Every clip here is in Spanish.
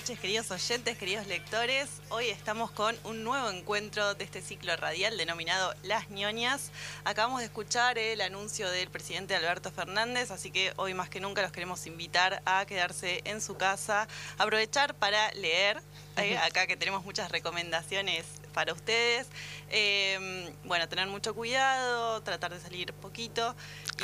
noches, queridos oyentes, queridos lectores. Hoy estamos con un nuevo encuentro de este ciclo radial denominado Las ñoñas. Acabamos de escuchar el anuncio del presidente Alberto Fernández, así que hoy más que nunca los queremos invitar a quedarse en su casa, aprovechar para leer. Eh, acá que tenemos muchas recomendaciones para ustedes. Eh, bueno, tener mucho cuidado, tratar de salir poquito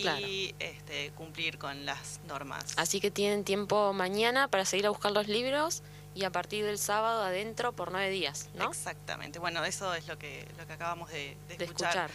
y este, cumplir con las normas. Así que tienen tiempo mañana para seguir a buscar los libros y a partir del sábado adentro por nueve días, ¿no? Exactamente. Bueno, eso es lo que, lo que acabamos de, escuchar.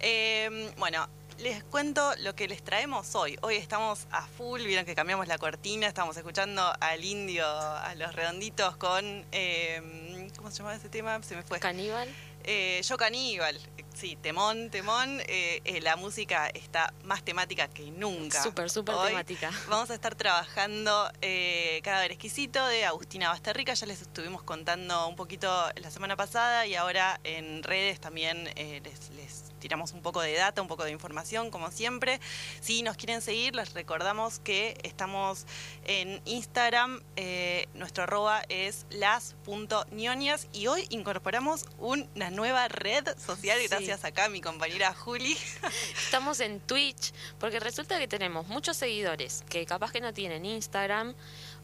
Eh, bueno, les cuento lo que les traemos hoy. Hoy estamos a full, vieron que cambiamos la cortina, estamos escuchando al indio, a los redonditos con... Eh, ¿Cómo se llama ese tema? Se me fue. Caníbal. Eh, yo caníbal, sí, temón, temón. Eh, eh, la música está más temática que nunca. Súper, súper temática. Vamos a estar trabajando eh, Cadáver Exquisito de Agustina Basterrica. Ya les estuvimos contando un poquito la semana pasada y ahora en redes también les, les tiramos un poco de data, un poco de información, como siempre. Si nos quieren seguir, les recordamos que estamos en Instagram. Eh, nuestro arroba es las.nionias y hoy incorporamos una nueva red social gracias acá a mi compañera Juli. Estamos en Twitch porque resulta que tenemos muchos seguidores que capaz que no tienen Instagram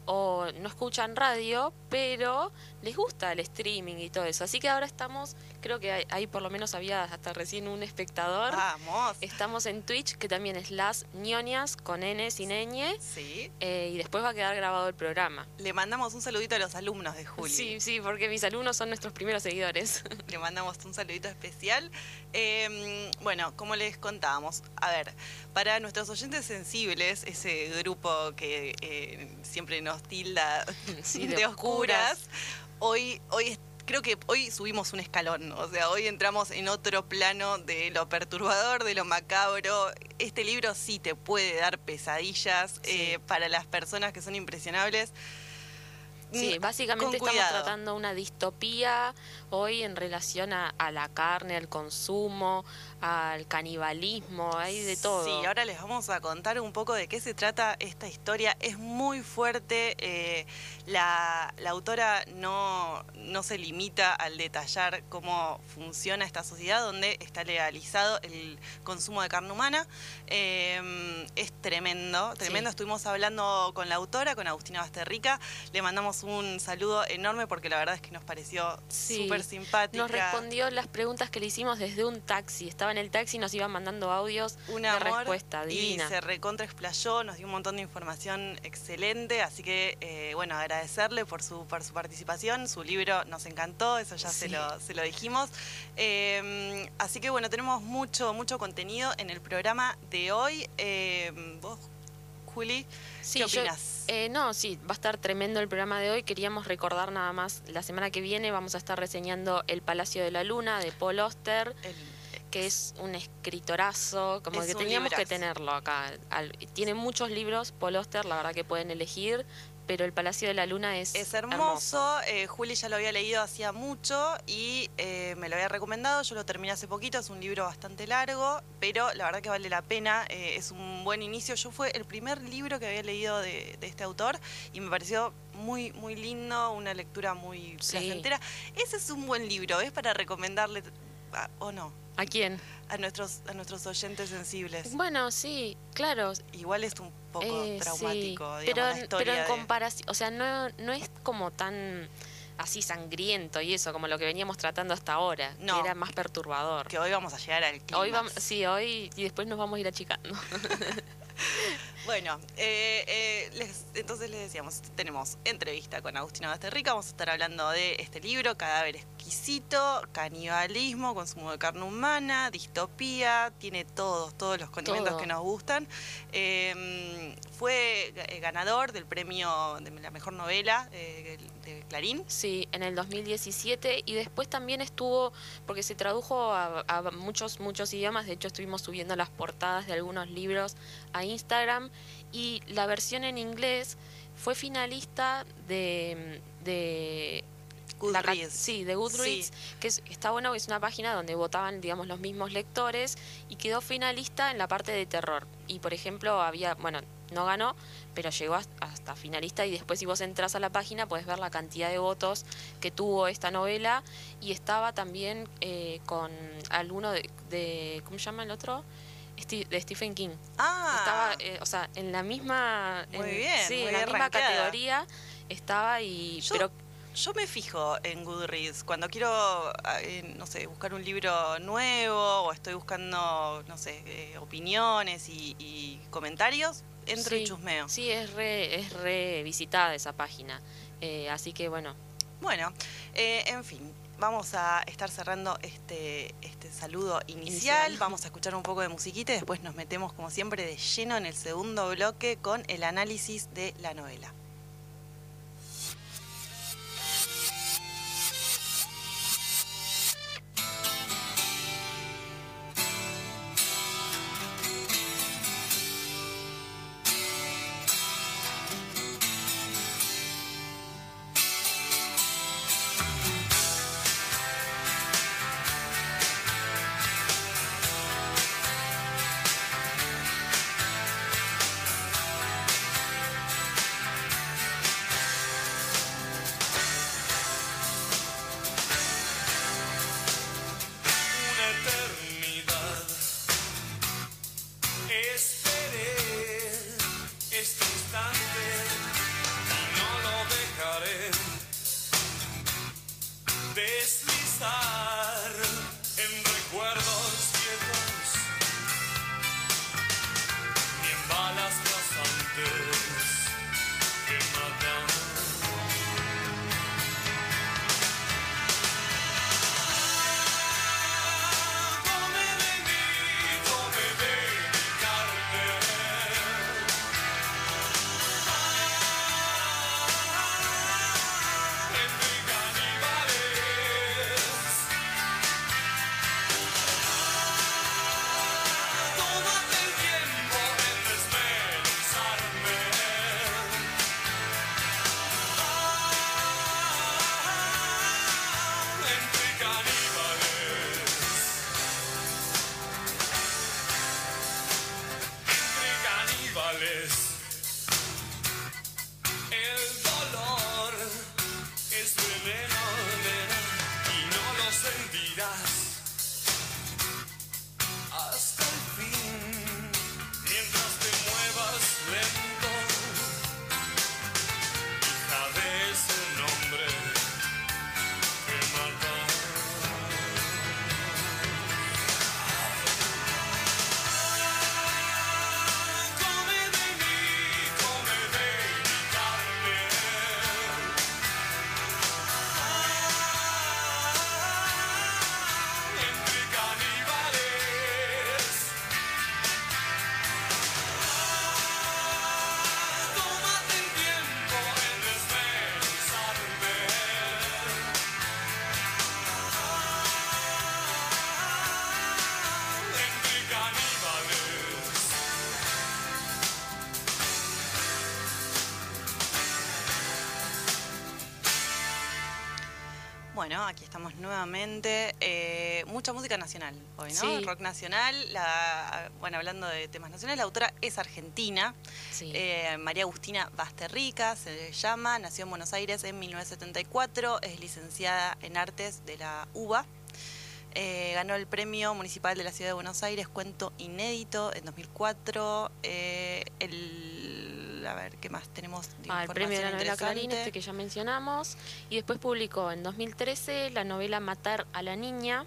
o no escuchan radio, pero les gusta el streaming y todo eso. Así que ahora estamos, creo que ahí por lo menos había hasta recién un espectador. Vamos. Estamos en Twitch, que también es Las ñoñas con N sin ñ. Sí. Eh, y después va a quedar grabado el programa. Le mandamos un saludito a los alumnos de Juli. Sí, sí, porque mis alumnos son nuestros primeros seguidores. Le mandamos un saludito especial. Em, bueno, como les contábamos, a ver, para nuestros oyentes sensibles, ese grupo que eh, siempre nos tilda de, oscuras hoy, hoy creo que hoy subimos un escalón, o sea, hoy entramos en otro plano de lo perturbador, de lo macabro. Este libro sí te puede dar pesadillas eh, para las personas que son impresionables. Sí, mm, básicamente estamos tratando una distopía hoy en relación a, la carne, al consumo, al canibalismo, hay de todo. Sí, ahora les vamos a contar un poco de qué se trata esta historia. Es muy fuerte, eh, la, autora no, no se limita al detallar cómo funciona esta sociedad donde está legalizado el consumo de carne humana. Em, es tremendo, tremendo. Estuvimos hablando con la autora, con Agustina Basterrica. Le mandamos un saludo enorme porque la verdad es que nos pareció súper simpática. Nos respondió las preguntas que le hicimos desde un taxi. Estaba en el taxi nos iban mandando audios Una de respuesta divina. Y se recontra explayó, nos dio un montón de información excelente. Así que, eh, bueno, agradecerle por su, por su participación. Su libro nos encantó, eso ya se, lo, se lo dijimos. Em, así que, bueno, tenemos mucho, mucho contenido en el programa de hoy. Em, ¿Vos, Juli? ¿Qué opinas? Eh, no, sí, va a estar tremendo el programa de hoy. Queríamos recordar nada más, la semana que viene vamos a estar reseñando El Palacio de la Luna de Paul Oster. Que es un escritorazo, como que teníamos que tenerlo acá. tiene muchos libros, Paul Oster, la verdad que pueden elegir pero el Palacio de la Luna es, es hermoso. Eh, Juli ya lo había leído hacía mucho y eh, me lo había recomendado. Yo lo terminé hace poquito, es un libro bastante largo, pero la verdad que vale la pena. Eh, es un buen inicio. Yo fue el primer libro que había leído de, este autor y me pareció muy, muy lindo, una lectura muy placentera. Ese es un buen libro, ¿es para recomendarle o no? ¿A quién? A nuestros, a nuestros oyentes sensibles. Bueno, sí, claro. Igual es un poco eh, traumático, pero, pero en comparación, o sea, no, no es como tan así sangriento y eso, como lo que veníamos tratando hasta ahora, no, que era más perturbador. Que hoy vamos a llegar al clima. Hoy vamos, sí, hoy y después nos vamos a ir achicando. Bueno, eh, eh, entonces les decíamos, tenemos entrevista con Agustina Basterrica, vamos a estar hablando de este libro, Cadáver exquisito, canibalismo, consumo de carne humana, distopía, tiene todos, todos los condimentos que nos gustan. Em, fue eh, ganador del premio de la mejor novela de Clarín. Sí, en el 2017 y después también estuvo, porque se tradujo a, a muchos, muchos idiomas, de hecho estuvimos subiendo las portadas de algunos libros a Instagram y la versión en inglés fue finalista de, de Goodreads. sí, de Goodreads, que está bueno, es una página donde votaban, digamos, los mismos lectores y quedó finalista en la parte de terror. Y por ejemplo, había, bueno, no ganó, pero llegó hasta finalista y después si vos entras a la página puedes ver la cantidad de votos que tuvo esta novela y estaba también eh, con alguno de, ¿cómo se llama el otro? De Stephen King. Ah. Estaba, eh, o sea, en la misma, muy bien, sí, en la misma categoría estaba y, pero yo me fijo en Goodreads cuando quiero, eh, no sé, buscar un libro nuevo o estoy buscando, no sé, eh, opiniones y, comentarios, entro y chusmeo. Sí, es re, es re visitada esa página. Eh, así que bueno. Bueno, en fin, vamos a estar cerrando este, este saludo inicial. Vamos a escuchar un poco de musiquita y después nos metemos, como siempre, de lleno en el segundo bloque con el análisis de la novela. Bueno, aquí estamos nuevamente. Eh, mucha música nacional hoy, ¿no? Rock nacional. bueno, hablando de temas nacionales, la autora es argentina. Eh, María Agustina Basterrica se llama. Nació en Buenos Aires en 1974. Es licenciada en artes de la UBA. Eh, ganó el premio municipal de la ciudad de Buenos Aires, cuento inédito, en 2004. el a ver, ¿qué más tenemos? Ah, el premio de la novela Clarín, este que ya mencionamos. Y después publicó en 2013 la novela Matar a la Niña.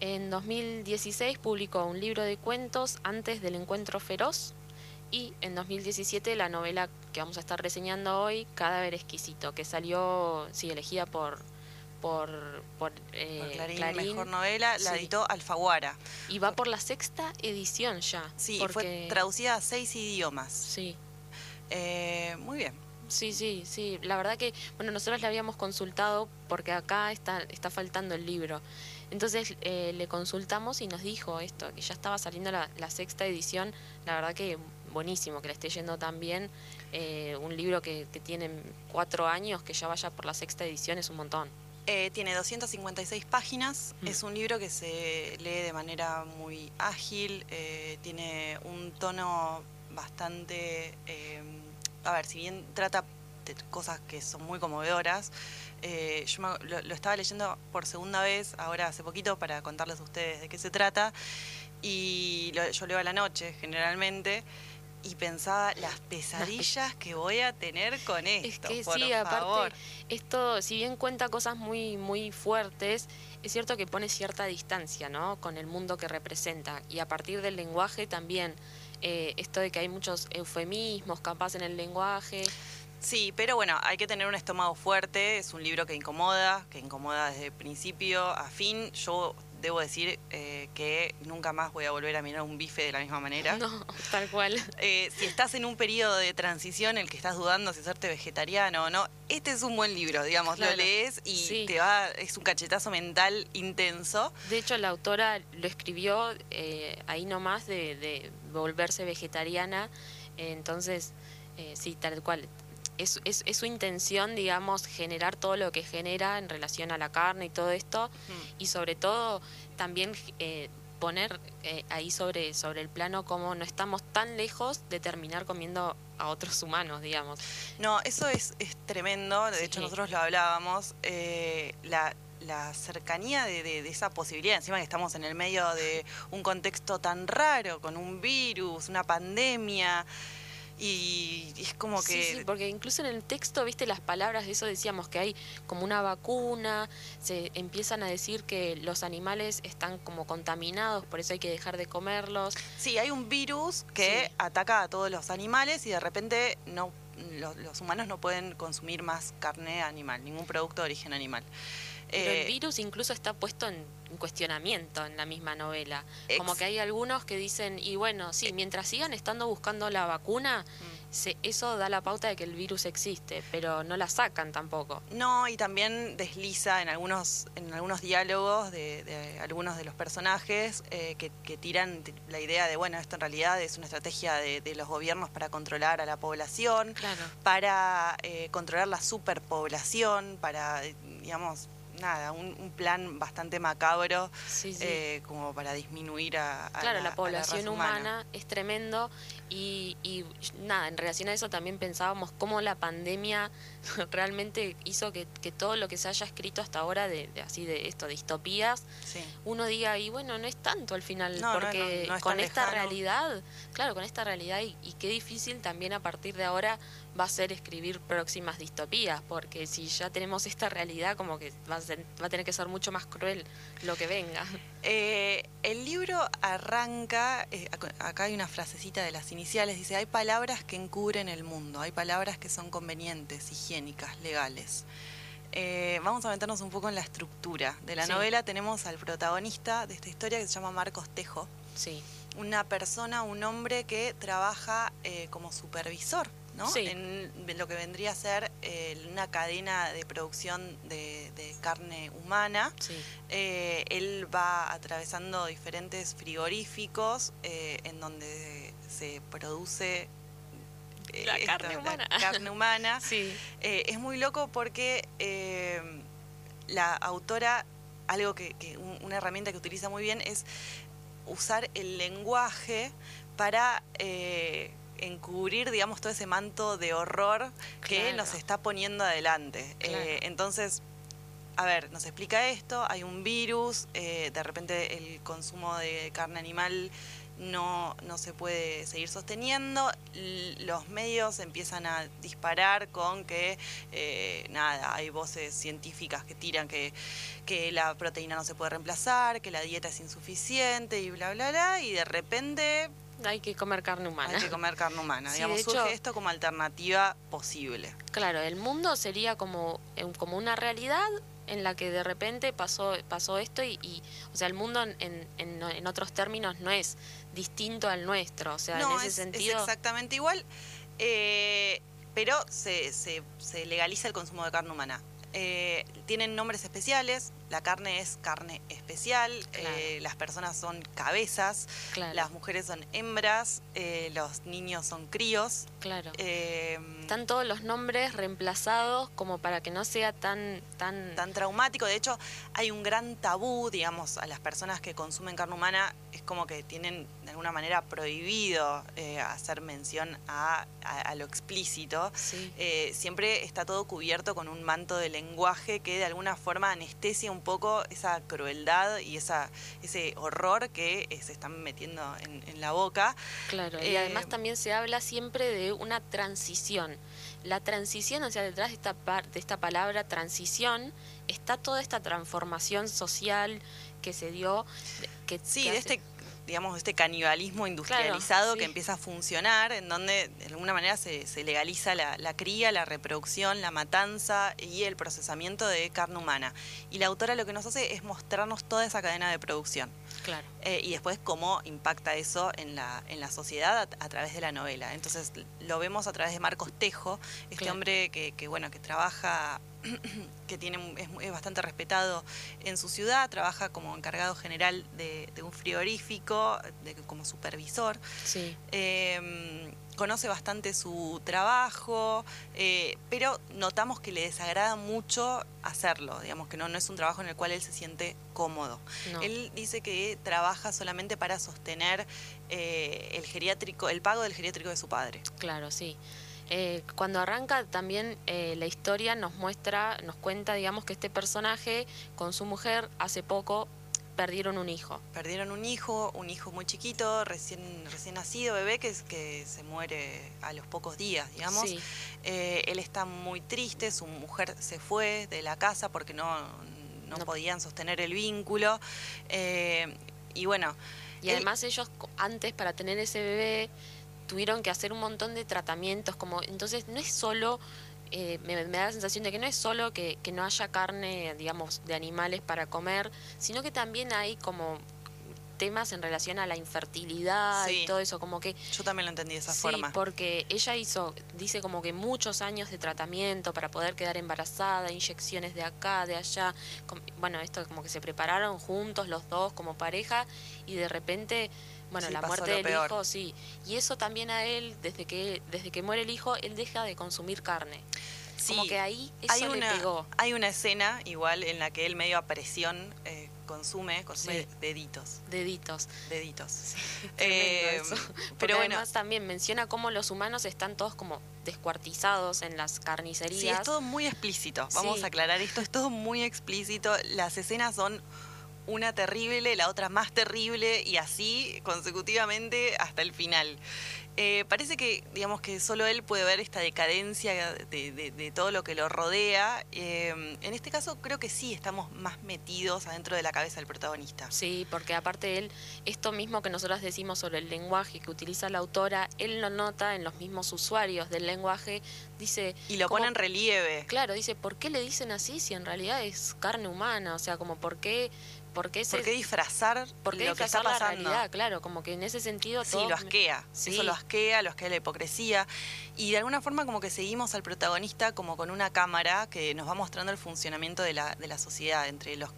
En 2016 publicó un libro de cuentos antes del encuentro feroz. Y en 2017 la novela que vamos a estar reseñando hoy, Cadáver Exquisito, que salió, sí, elegida por por, por, eh, Clarín, mejor novela, la editó Alfaguara. Y va por la sexta edición ya. Sí, fue traducida a seis idiomas. Sí. Eh, muy bien. Sí, sí, sí. La verdad que, bueno, nosotros le habíamos consultado porque acá está, está faltando el libro. Entonces eh, le consultamos y nos dijo esto, que ya estaba saliendo la, sexta edición. La verdad que buenísimo que le esté yendo tan bien. Eh, un libro que, que, tiene cuatro años, que ya vaya por la sexta edición, es un montón. tiene 256 páginas, mm. es un libro que se lee de manera muy ágil, tiene un tono bastante, eh, a ver, si bien trata de cosas que son muy conmovedoras, eh, yo lo, estaba leyendo por segunda vez, ahora hace poquito, para contarles a ustedes de qué se trata, y yo leo a la noche generalmente, y pensaba las pesadillas que voy a tener con esto. Es que sí, aparte, esto, si bien cuenta cosas muy, muy fuertes, es cierto que pone cierta distancia, ¿no? Con el mundo que representa. Y a partir del lenguaje también, eh, esto de que hay muchos eufemismos capaz en el lenguaje. Sí, pero bueno, hay que tener un estómago fuerte, es un libro que incomoda, que incomoda desde principio a fin. Yo debo decir eh, que nunca más voy a volver a mirar un bife de la misma manera. No, tal cual. Eh, si estás en un periodo de transición en el que estás dudando si hacerte vegetariano o no, este es un buen libro, digamos, lo lees y te va, es un cachetazo mental intenso. De hecho, la autora lo escribió eh, ahí nomás de, de volverse vegetariana, entonces, sí, tal cual. Es, es, es, su intención, digamos, generar todo lo que genera en relación a la carne y todo esto, y sobre todo también eh, poner eh, ahí sobre, sobre el plano como no estamos tan lejos de terminar comiendo a otros humanos, digamos. No, eso es, es tremendo, de hecho nosotros lo hablábamos, eh, la, la cercanía de, de, esa posibilidad, encima que estamos en el medio de un contexto tan raro, con un virus, una pandemia, y, es como que... Sí, porque incluso en el texto, viste, las palabras de eso decíamos que hay como una vacuna, se empiezan a decir que los animales están como contaminados, por eso hay que dejar de comerlos. Sí, hay un virus que ataca a todos los animales y de repente no los humanos no pueden consumir más carne animal, ningún producto de origen animal. Pero el eh, virus incluso está puesto en, cuestionamiento en la misma novela. Como que hay algunos que dicen, y bueno, sí, mientras sigan estando buscando la vacuna, mm. eso da la pauta de que el virus existe, pero no la sacan tampoco. No, y también desliza en algunos, en algunos diálogos de, algunos de los personajes eh, que, tiran la idea de, bueno, esto en realidad es una estrategia de, los gobiernos para controlar a la población, para eh, controlar la superpoblación, para, digamos, nada, un, plan bastante macabro eh, como para disminuir a, claro, la, población humana. es tremendo y, y, nada, en relación a eso también pensábamos cómo la pandemia realmente hizo que, todo lo que se haya escrito hasta ahora de, así de esto, distopías, uno diga, y bueno, no es tanto al final, porque con esta realidad, claro, con esta realidad y, y qué difícil también a partir de ahora va a ser escribir próximas distopías, porque si ya tenemos esta realidad, como que va a, tener que ser mucho más cruel lo que venga. Eh, el libro arranca, eh, acá hay una frasecita de las iniciales, dice, hay palabras que encubren el mundo, hay palabras que son convenientes, higiénicas, legales. Eh, vamos a meternos un poco en la estructura de la novela. Tenemos al protagonista de esta historia que se llama Marcos Tejo. Sí. Una persona, un hombre que trabaja como supervisor en lo que vendría a ser eh, una cadena de producción de, carne humana. Eh, él va atravesando diferentes frigoríficos eh, en donde se produce la carne humana. carne humana. es muy loco porque la autora, algo que, una herramienta que utiliza muy bien es usar el lenguaje para encubrir, digamos, todo ese manto de horror que nos está poniendo adelante. Eh, entonces, a ver, nos explica esto, hay un virus, eh, de repente el consumo de carne animal no, no se puede seguir sosteniendo, los medios empiezan a disparar con que, eh, nada, hay voces científicas que tiran que, que la proteína no se puede reemplazar, que la dieta es insuficiente y bla, bla, bla, y de repente hay que comer carne humana. Hay que comer carne humana. Digamos, surge esto como alternativa posible. Claro, el mundo sería como, como una realidad en la que de repente pasó, pasó esto y, o sea, el mundo en, en, otros términos no es distinto al nuestro, o sea, en ese sentido... Es exactamente igual, eh, pero se, se, se legaliza el consumo de carne humana. Eh, tienen nombres especiales, la carne es carne especial, eh, las personas son cabezas, las mujeres son hembras, eh, los niños son críos. Claro. Eh, Están todos los nombres reemplazados como para que no sea tan, tan... Tan traumático. De hecho, hay un gran tabú, digamos, a las personas que consumen carne humana, es como que tienen de alguna manera prohibido hacer mención a, lo explícito. siempre está todo cubierto con un manto de lenguaje que de alguna forma anestesia un poco esa crueldad y esa, ese horror que eh, se están metiendo en, la boca. Claro, y además eh, también se habla siempre de una transición. La transición, o sea, detrás de esta, de esta palabra transición está toda esta transformación social que se dio. Que, sí, de este digamos, este canibalismo industrializado que empieza a funcionar, en donde de alguna manera se, legaliza la, cría, la reproducción, la matanza y el procesamiento de carne humana. Y la autora lo que nos hace es mostrarnos toda esa cadena de producción. Claro. Eh, y después cómo impacta eso en la, en la sociedad a, través de la novela. Entonces lo vemos a través de Marcos Tejo, este hombre que, que, bueno, que trabaja que tiene, es, bastante respetado en su ciudad, trabaja como encargado general de, un frigorífico, como supervisor. Em, conoce bastante su trabajo, eh, pero notamos que le desagrada mucho hacerlo, digamos que no, no es un trabajo en el cual él se siente cómodo. Él dice que trabaja solamente para sostener eh, el geriátrico, el pago del geriátrico de su padre. Claro, sí. Eh, cuando arranca también eh, la historia nos muestra, nos cuenta, digamos, que este personaje con su mujer hace poco perdieron un hijo. Perdieron un hijo, un hijo muy chiquito, recién, recién nacido, bebé, que, que se muere a los pocos días, digamos. Eh, él está muy triste, su mujer se fue de la casa porque no, no, podían sostener el vínculo. y bueno. Y además ellos antes para tener ese bebé tuvieron que hacer un montón de tratamientos, como entonces no es solo, eh, me, da la sensación de que no es solo que, que, no haya carne, digamos, de animales para comer, sino que también hay como temas en relación a la infertilidad y todo eso, como que... Yo también lo entendí de esa forma. porque ella hizo, dice como que muchos años de tratamiento para poder quedar embarazada, inyecciones de acá, de allá, bueno, esto como que se prepararon juntos los dos como pareja y de repente bueno, la muerte del hijo, sí. Y eso también a él, desde que, desde que muere el hijo, él deja de consumir carne. Sí, Como que ahí eso hay una, le pegó. Hay una escena igual en la que él medio a presión eh, consume, consume deditos. Deditos. Deditos. Sí, eh, Pero bueno. Además también menciona cómo los humanos están todos como descuartizados en las carnicerías. Sí, es todo muy explícito. Vamos a aclarar esto, es todo muy explícito. Las escenas son una terrible, la otra más terrible y así consecutivamente hasta el final. Eh, parece que, digamos, que solo él puede ver esta decadencia de, todo lo que lo rodea. Eh, en este caso, creo que sí estamos más metidos adentro de la cabeza del protagonista. Sí, porque aparte él, esto mismo que nosotros decimos sobre el lenguaje que utiliza la autora, él lo nota en los mismos usuarios del lenguaje, dice... Y lo pone en relieve. Claro, dice, ¿por qué le dicen así si en realidad es carne humana? O sea, como, ¿por qué ¿Por qué, disfrazar ¿por qué lo que está pasando? la realidad? Claro, como que en ese sentido Sí, lo asquea. Eso lo asquea, lo asquea la hipocresía. Y de alguna forma como que seguimos al protagonista como con una cámara que nos va mostrando el funcionamiento de la, de la sociedad, entre los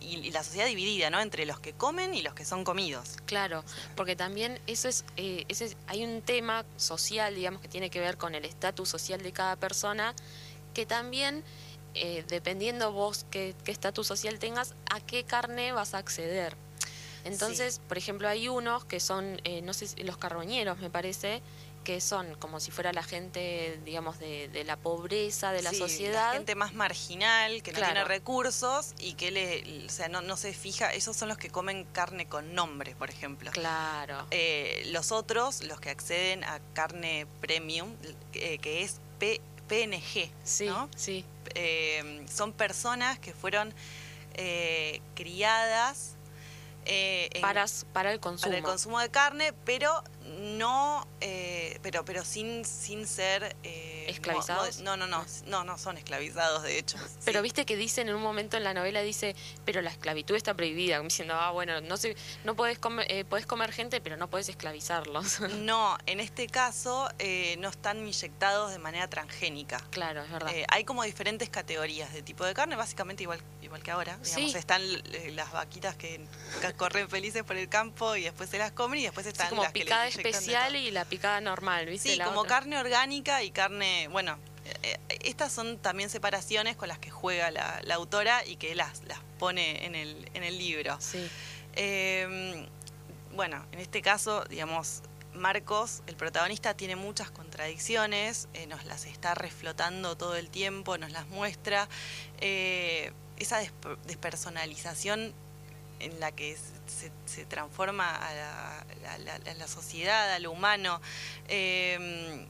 y, la sociedad dividida, ¿no? Entre los que comen y los que son comidos. Claro, porque también eso es, eh, ese hay un tema social, digamos, que tiene que ver con el estatus social de cada persona, que también eh, dependiendo vos qué estatus social tengas, a qué carne vas a acceder. Entonces, por ejemplo, hay unos que son, eh, no sé, los carroñeros me parece, que son como si fuera la gente, digamos, de, la pobreza, de la sociedad. La gente más marginal, que no tiene recursos y que le, o sea, no, no, se fija, esos son los que comen carne con nombre, por ejemplo. Claro. Eh, los otros, los que acceden a carne premium, que es P PNG, sí, Sí. Eh, son personas que fueron eh, criadas eh, para, para el consumo. Para el consumo de carne, pero no, pero, pero sin, sin ser ¿Esclavizados? No, no, no, no, no son esclavizados, de hecho. Pero viste que dice en un momento en la novela, dice, pero la esclavitud está prohibida, diciendo, ah, bueno, no sé, no puedes comer, eh, puedes comer gente, pero no puedes esclavizarlos. No, en este caso eh, no están inyectados de manera transgénica. Claro, es verdad. Eh, hay como diferentes categorías de tipo de carne, básicamente igual, igual que ahora. Digamos, están las vaquitas que corren felices por el campo y después se las comen y después están como las picada especial y la picada normal, ¿viste? Sí, como carne orgánica y carne, bueno, eh, estas son también separaciones con las que juega la, autora y que las, las pone en el, en el libro. Sí. Em, bueno, en este caso, digamos, Marcos, el protagonista, tiene muchas contradicciones, eh, nos las está reflotando todo el tiempo, nos las muestra. Eh, esa despersonalización en la que se, transforma a la, sociedad, a lo humano. Em,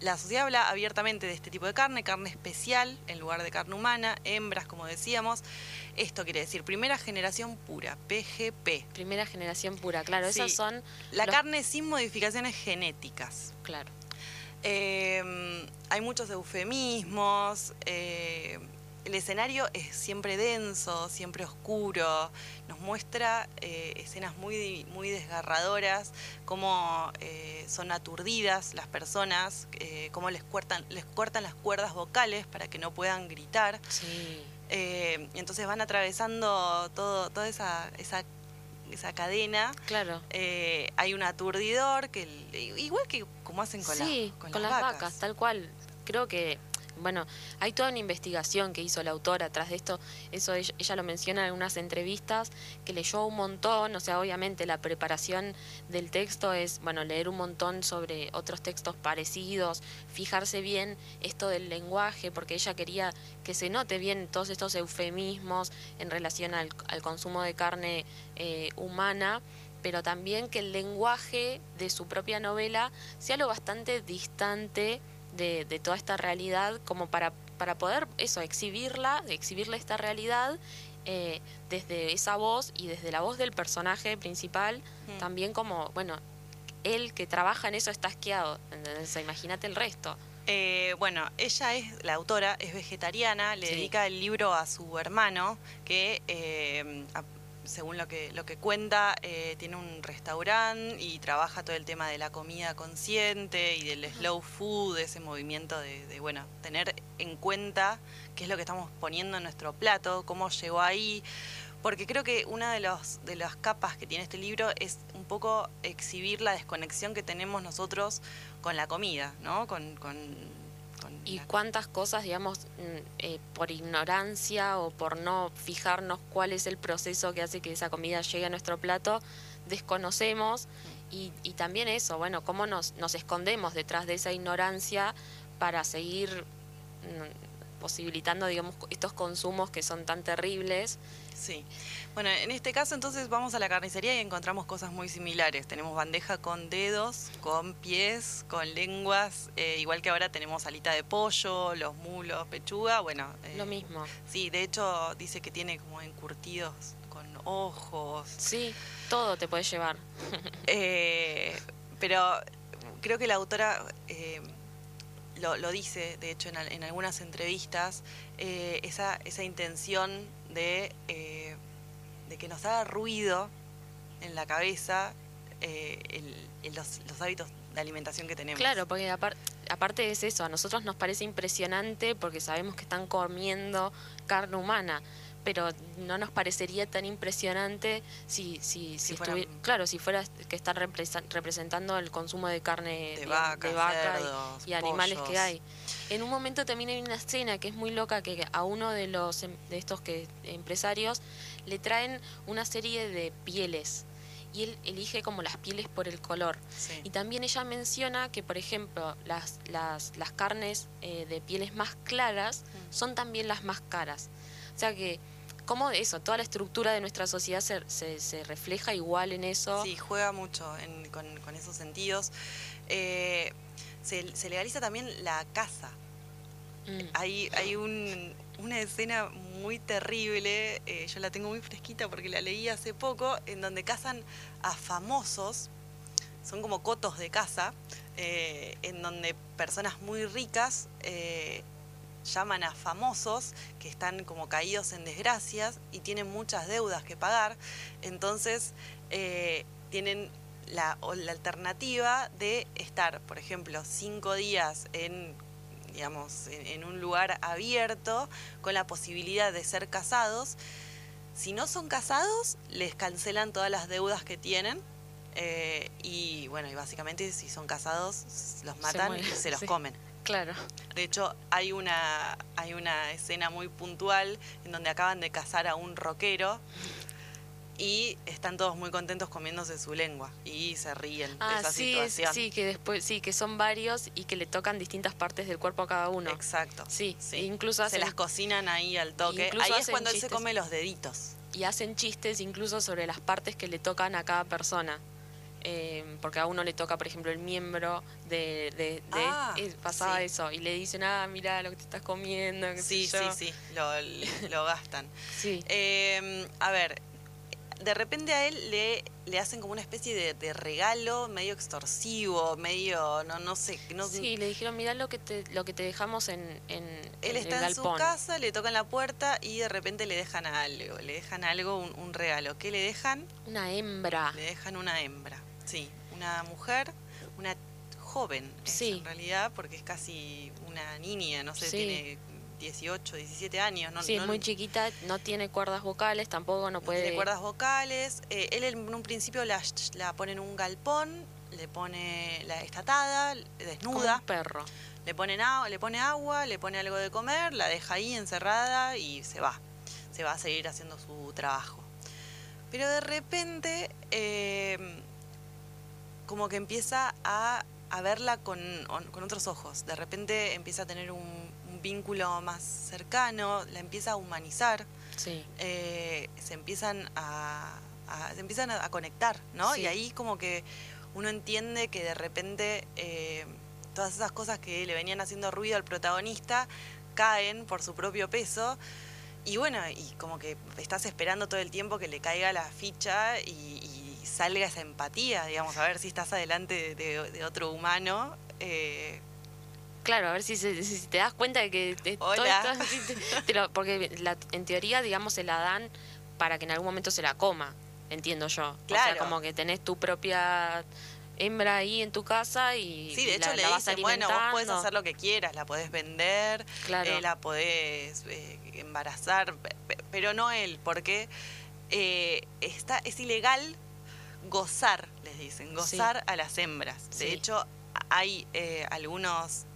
la sociedad habla abiertamente de este tipo de carne, carne especial en lugar de carne humana, hembras, como decíamos. Esto quiere decir primera generación pura, PGP. Primera generación pura, claro, esas son... La carne sin modificaciones genéticas. Claro. Em, hay muchos eufemismos. Eh, el escenario es siempre denso, siempre oscuro, nos muestra eh, escenas muy, muy desgarradoras, cómo eh, son aturdidas las personas, eh, cómo les cortan, les cortan las cuerdas vocales para que no puedan gritar. Sí. entonces van atravesando todo, toda esa, esa, esa cadena. Claro. hay un aturdidor que igual que como hacen con, con, las, vacas, tal cual. Creo que bueno, hay toda una investigación que hizo la autora atrás de esto, eso ella, lo menciona en algunas entrevistas, que leyó un montón, o sea, obviamente la preparación del texto es, bueno, leer un montón sobre otros textos parecidos, fijarse bien esto del lenguaje, porque ella quería que se note bien todos estos eufemismos en relación al, consumo de carne eh, humana pero también que el lenguaje de su propia novela sea lo bastante distante de, toda esta realidad como para, para poder eso, exhibirla, exhibirle esta realidad eh, desde esa voz y desde la voz del personaje principal, también como, bueno, él que trabaja en eso está asqueado, imagínate el resto. Eh, bueno, ella es, la autora, es vegetariana, le dedica el libro a su hermano, que eh, según lo que, lo que cuenta, eh, tiene un restaurante y trabaja todo el tema de la comida consciente y del slow food, ese movimiento de, bueno, tener en cuenta qué es lo que estamos poniendo en nuestro plato, cómo llegó ahí. Porque creo que una de, los, de las capas que tiene este libro es un poco exhibir la desconexión que tenemos nosotros con la comida, ¿no? con y cuántas cosas, digamos, mm, eh, por ignorancia o por no fijarnos cuál es el proceso que hace que esa comida llegue a nuestro plato, desconocemos. Y, y también eso, bueno, cómo nos, nos escondemos detrás de esa ignorancia para seguir mm, posibilitando, digamos, estos consumos que son tan terribles. Sí. Bueno, en este caso entonces vamos a la carnicería y encontramos cosas muy similares. Tenemos bandeja con dedos, con pies, con lenguas, eh, igual que ahora tenemos alita de pollo, los mulos, pechuga, bueno. Eh, Lo mismo. Sí, de hecho dice que tiene como encurtidos con ojos. Sí, todo te puede llevar. Eh, pero creo que la autora... Lo, dice, de hecho, en, algunas entrevistas, esa, esa intención de de que nos haga ruido en la cabeza eh, los, hábitos de alimentación que tenemos. Claro, porque aparte es eso, a nosotros nos parece impresionante porque sabemos que están comiendo carne humana, pero no nos parecería tan impresionante si, si, si, claro, si fuera que están representando el consumo de carne de, vaca, y, animales que hay. En un momento también hay una escena que es muy loca que a uno de los em, de estos que empresarios le traen una serie de pieles y él elige como las pieles por el color. Y también ella menciona que, por ejemplo, las, las, las carnes eh, de pieles más claras mm. son también las más caras. Sea que, como eso, toda la estructura de nuestra sociedad se, se, refleja igual en eso. Sí, juega mucho con, esos sentidos. Eh, se, se, legaliza también la caza. Mm. Hay, hay un, una escena muy terrible, eh, yo la tengo muy fresquita porque la leí hace poco, en donde cazan a famosos, son como cotos de caza, eh, en donde personas muy ricas eh, llaman a famosos que están como caídos en desgracias y tienen muchas deudas que pagar. Entonces eh, tienen la, la alternativa de estar, por ejemplo, cinco días en digamos, en, un lugar abierto, con la posibilidad de ser casados. Si no son casados, les cancelan todas las deudas que tienen. Eh, y bueno, y básicamente si son casados, los matan y se los comen. Claro. De hecho, hay una, hay una escena muy puntual en donde acaban de casar a un rockero y están todos muy contentos comiéndose su lengua y se ríen de ah, esa sí, situación. sí, que después sí, que son varios y que le tocan distintas partes del cuerpo a cada uno. Exacto. Sí, sí. incluso se las cocinan ahí al toque. Ahí es cuando él se come los deditos. Y hacen chistes incluso sobre las partes que le tocan a cada persona. Eh, porque a uno le toca, por ejemplo, el miembro de... de, ah, pasaba eso, y le dicen, ah, mira lo que te estás comiendo. sí, sí, sí, lo, lo gastan. sí. Eh, a ver, de repente a él le, le hacen como una especie de, regalo medio extorsivo, medio, no, no sé. No, sí, le dijeron, mira lo que te, lo que te dejamos en, en Él está en su casa, le tocan la puerta y de repente le dejan algo, le dejan algo, un, regalo. ¿Qué le dejan? Una hembra. Le dejan una hembra, sí. Una mujer, una joven, en realidad, porque es casi una niña, no sé, tiene 18, 17 años. No, sí, es muy chiquita, no tiene cuerdas vocales, tampoco no puede... tiene cuerdas vocales. Eh, él en un principio la, la pone en un galpón, le pone la estatada, desnuda. un perro. Le, ponen le pone agua, le pone algo de comer, la deja ahí encerrada y se va. Se va a seguir haciendo su trabajo. Pero de repente, em, como que empieza a, a verla con, con, otros ojos. De repente empieza a tener un, vínculo más cercano, la empieza a humanizar, eh, se empiezan a, se empiezan a, conectar, ¿no? Y ahí como que uno entiende que de repente eh, todas esas cosas que le venían haciendo ruido al protagonista caen por su propio peso. Y bueno, y como que estás esperando todo el tiempo que le caiga la ficha y, salga esa empatía, digamos, a ver si estás adelante de, otro humano. Eh, Claro, a ver si, te das cuenta de que porque en teoría, digamos, se la dan para que en algún momento se la coma, entiendo yo. Claro. O sea, como que tenés tu propia hembra ahí en tu casa y sí de hecho le dicen bueno vos podés hacer lo que quieras la podés vender claro. Eh, la podés eh, embarazar pero no él porque eh, está es ilegal gozar les dicen gozar a las hembras de hecho hay algunos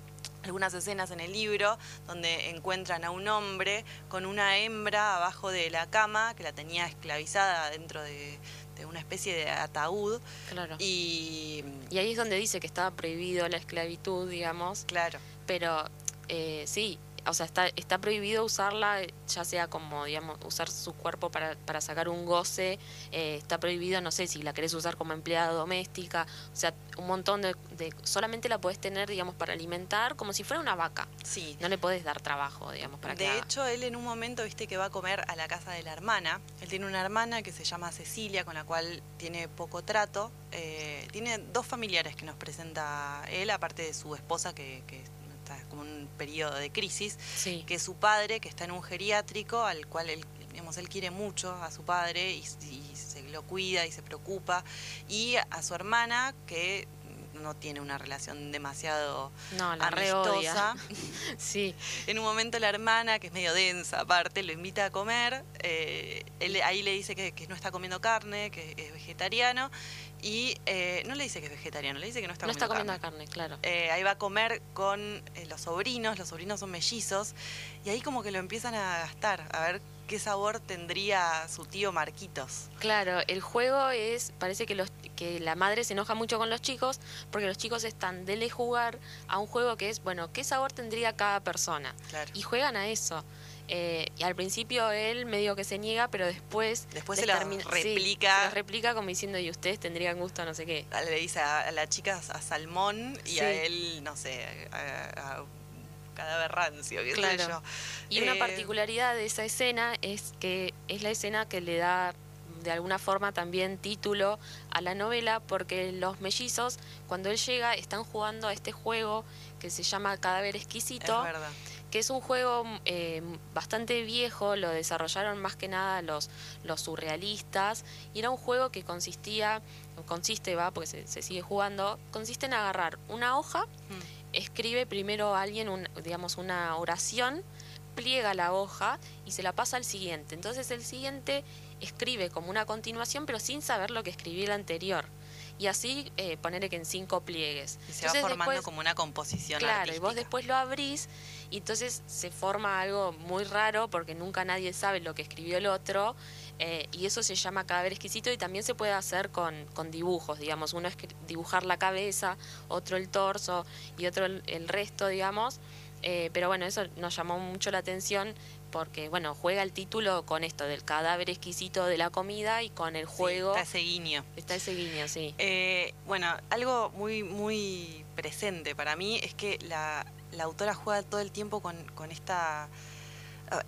algunas escenas en el libro donde encuentran a un hombre con una hembra abajo de la cama que la tenía esclavizada dentro de, una especie de ataúd. Claro. Y, y ahí es donde dice que estaba prohibido la esclavitud, digamos. Claro. Pero eh, sí, o sea, está, está prohibido usarla, ya sea como, digamos, usar su cuerpo para, para sacar un goce, eh, está prohibido, no sé, si la querés usar como empleada doméstica, o sea, un montón de, solamente la podés tener, digamos, para alimentar como si fuera una vaca. Sí. No le podés dar trabajo, digamos, para de que De hecho, él en un momento, viste, que va a comer a la casa de la hermana, él tiene una hermana que se llama Cecilia, con la cual tiene poco trato, eh, tiene dos familiares que nos presenta él, aparte de su esposa que, que como un periodo de crisis, que su padre, que está en un geriátrico, al cual él, digamos, él quiere mucho a su padre y, se lo cuida y se preocupa, y a su hermana, que no tiene una relación demasiado no, la amistosa. sí. En un momento la hermana, que es medio densa aparte, lo invita a comer. Eh, él, ahí le dice que, que, no está comiendo carne, que es vegetariano. Y eh, no le dice que es vegetariano, le dice que no está no comiendo, está comiendo carne. claro. Eh, ahí va a comer con eh, los sobrinos, los sobrinos son mellizos, y ahí como que lo empiezan a gastar, a ver qué sabor tendría su tío Marquitos. Claro, el juego es, parece que, los, que la madre se enoja mucho con los chicos, porque los chicos están de jugar a un juego que es, bueno, ¿qué sabor tendría cada persona? Y juegan a eso. Eh, y al principio él medio que se niega, pero después... Después se replica. se replica como diciendo, y ustedes tendrían gusto, no sé qué. Le dice a, la chica a salmón y a él, no sé, a, a cadáver rancio, qué yo. Y una eh, particularidad de esa escena es que es la escena que le da de alguna forma también título a la novela porque los mellizos, cuando él llega, están jugando a este juego que se llama Cadáver Exquisito. Que es un juego eh, bastante viejo, lo desarrollaron más que nada los, los surrealistas, y era un juego que consistía, consiste, va, porque se, sigue jugando, consiste en agarrar una hoja, mm. escribe primero alguien, un, digamos, una oración, pliega la hoja y se la pasa al siguiente. Entonces el siguiente escribe como una continuación, pero sin saber lo que escribió el anterior. Y así eh, ponerle que en cinco pliegues. Y se va formando como una composición. Claro, y vos después lo abrís y entonces se forma algo muy raro porque nunca nadie sabe lo que escribió el otro. Eh, y eso se llama cadáver exquisito y también se puede hacer con, con, dibujos, digamos. Uno es dibujar la cabeza, otro el torso y otro el resto, digamos. Eh, pero bueno, eso nos llamó mucho la atención porque, bueno, juega el título con esto del cadáver exquisito de la comida y con el juego. está ese guiño. Está ese guiño, sí. Eh, bueno, algo muy, muy presente para mí es que la, la autora juega todo el tiempo con, con esta.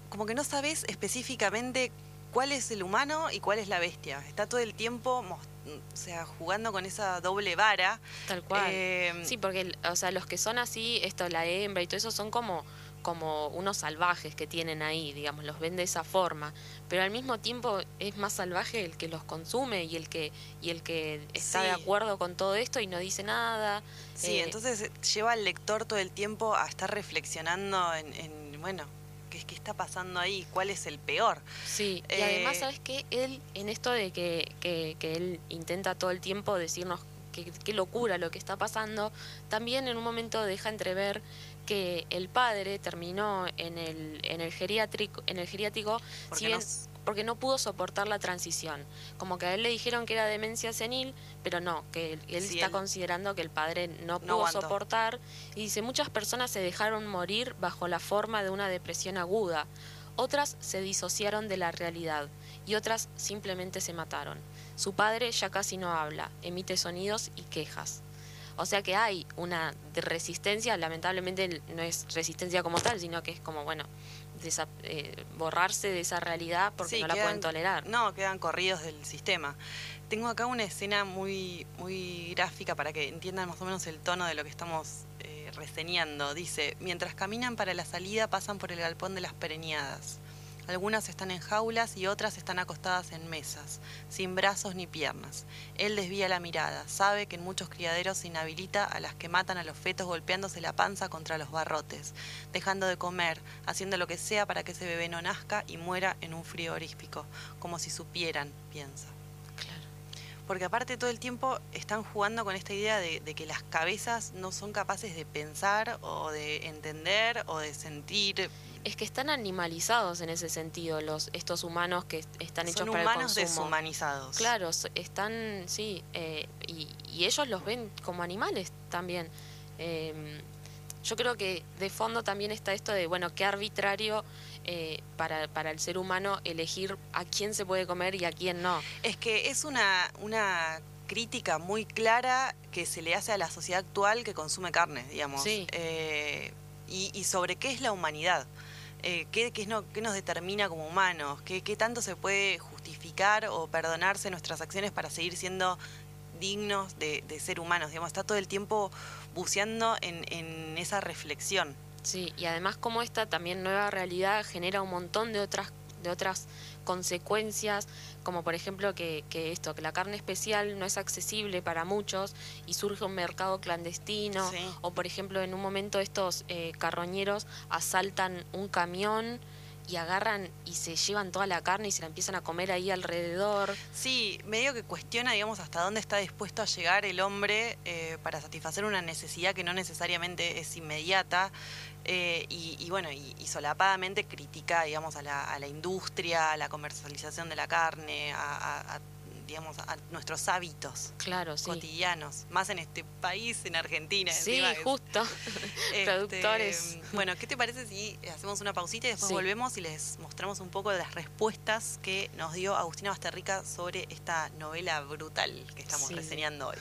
Como que no sabes específicamente cuál es el humano y cuál es la bestia. Está todo el tiempo o sea, jugando con esa doble vara. Tal cual. Eh, sí, porque o sea, los que son así, esto, la hembra y todo eso, son como como unos salvajes que tienen ahí, digamos, los ven de esa forma, pero al mismo tiempo es más salvaje el que los consume y el que y el que está de acuerdo con todo esto y no dice nada. Sí, eh, entonces lleva al lector todo el tiempo a estar reflexionando en, en bueno, qué, está pasando ahí, cuál es el peor. Sí, y además, eh, ¿sabes qué? Él, en esto de que, que, él intenta todo el tiempo decirnos qué locura lo que está pasando, también en un momento deja entrever que el padre terminó en el, en el geriátrico, en el geriátrico, si bien, porque no pudo soportar la transición. Como que a él le dijeron que era demencia senil, pero no, que él, está considerando que el padre no pudo soportar. Y dice, muchas personas se dejaron morir bajo la forma de una depresión aguda. Otras se disociaron de la realidad y otras simplemente se mataron. Su padre ya casi no habla, emite sonidos y quejas. O sea que hay una resistencia, lamentablemente no es resistencia como tal, sino que es como, bueno, eh, borrarse de esa realidad porque no la pueden tolerar. No, quedan corridos del sistema. Tengo acá una escena muy, muy gráfica para que entiendan más o menos el tono de lo que estamos eh, reseñando. Dice, mientras caminan para la salida pasan por el galpón de las pereñadas. Algunas están en jaulas y otras están acostadas en mesas, sin brazos ni piernas. Él desvía la mirada, sabe que en muchos criaderos se inhabilita a las que matan a los fetos golpeándose la panza contra los barrotes, dejando de comer, haciendo lo que sea para que ese bebé no nazca y muera en un frío orífico, como si supieran, piensa. Claro. Porque aparte todo el tiempo están jugando con esta idea de, de que las cabezas no son capaces de pensar o de entender o de sentir es que están animalizados en ese sentido los estos humanos que están hechos para el consumo. deshumanizados. Claro, están, sí, eh, y, ellos los ven como animales también. Em, yo creo que de fondo también está esto de, bueno, qué arbitrario eh, para, para el ser humano elegir a quién se puede comer y a quién no. Es que es una, una crítica muy clara que se le hace a la sociedad actual que consume carne, digamos. Sí. Eh, y, y, sobre qué es la humanidad. Eh, ¿qué, qué, no, qué, nos determina como humanos, ¿Qué, qué tanto se puede justificar o perdonarse nuestras acciones para seguir siendo dignos de, ser humanos. Digamos, está todo el tiempo buceando en, en, esa reflexión. Sí, y además como esta también nueva realidad genera un montón de otras de otras consecuencias, como por ejemplo que, que, esto, que la carne especial no es accesible para muchos y surge un mercado clandestino, o por ejemplo en un momento estos eh, carroñeros asaltan un camión y agarran y se llevan toda la carne y se la empiezan a comer ahí alrededor. Sí, medio que cuestiona, digamos, hasta dónde está dispuesto a llegar el hombre eh, para satisfacer una necesidad que no necesariamente es inmediata. Eh, y, bueno, y, solapadamente critica, digamos, a la, a la, industria, a la comercialización de la carne, a, digamos, a nuestros hábitos cotidianos, más en este país, en Argentina. Sí, justo. Este, Productores. Bueno, ¿qué te parece si hacemos una pausita y después volvemos y les mostramos un poco de las respuestas que nos dio Agustina Basterrica sobre esta novela brutal que estamos reseñando hoy?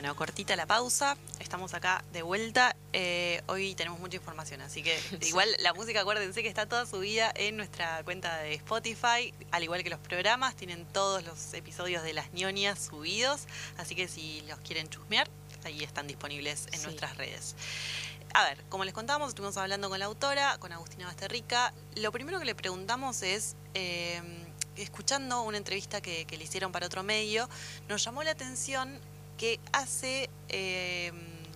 Bueno, cortita la pausa, estamos acá de vuelta. Eh, hoy tenemos mucha información, así que igual la música, acuérdense que está toda subida en nuestra cuenta de Spotify, al igual que los programas, tienen todos los episodios de las ñoñas subidos, así que si los quieren chusmear, ahí están disponibles en nuestras redes. A ver, como les contábamos, estuvimos hablando con la autora, con Agustina Basterrica. Lo primero que le preguntamos es, eh, escuchando una entrevista que, que, le hicieron para otro medio, nos llamó la atención que hace eh,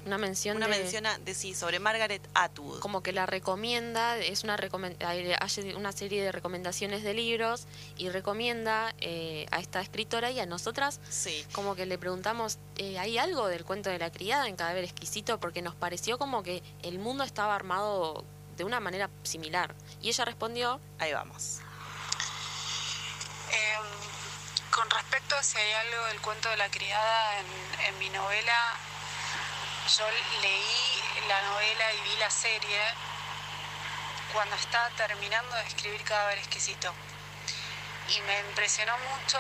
una mención una mención de sí sobre Margaret Atwood. Como que la recomienda es una hay una serie de recomendaciones de libros y recomienda eh, a esta escritora y a nosotras. Sí. como que le preguntamos eh, hay algo del cuento de la criada en Cadáver exquisito porque nos pareció como que el mundo estaba armado de una manera similar. Y ella respondió ahí vamos con respecto a si hay algo del cuento de la criada en, mi novela, yo leí la novela y vi la serie cuando estaba terminando de escribir Cadáver Exquisito. Y me impresionó mucho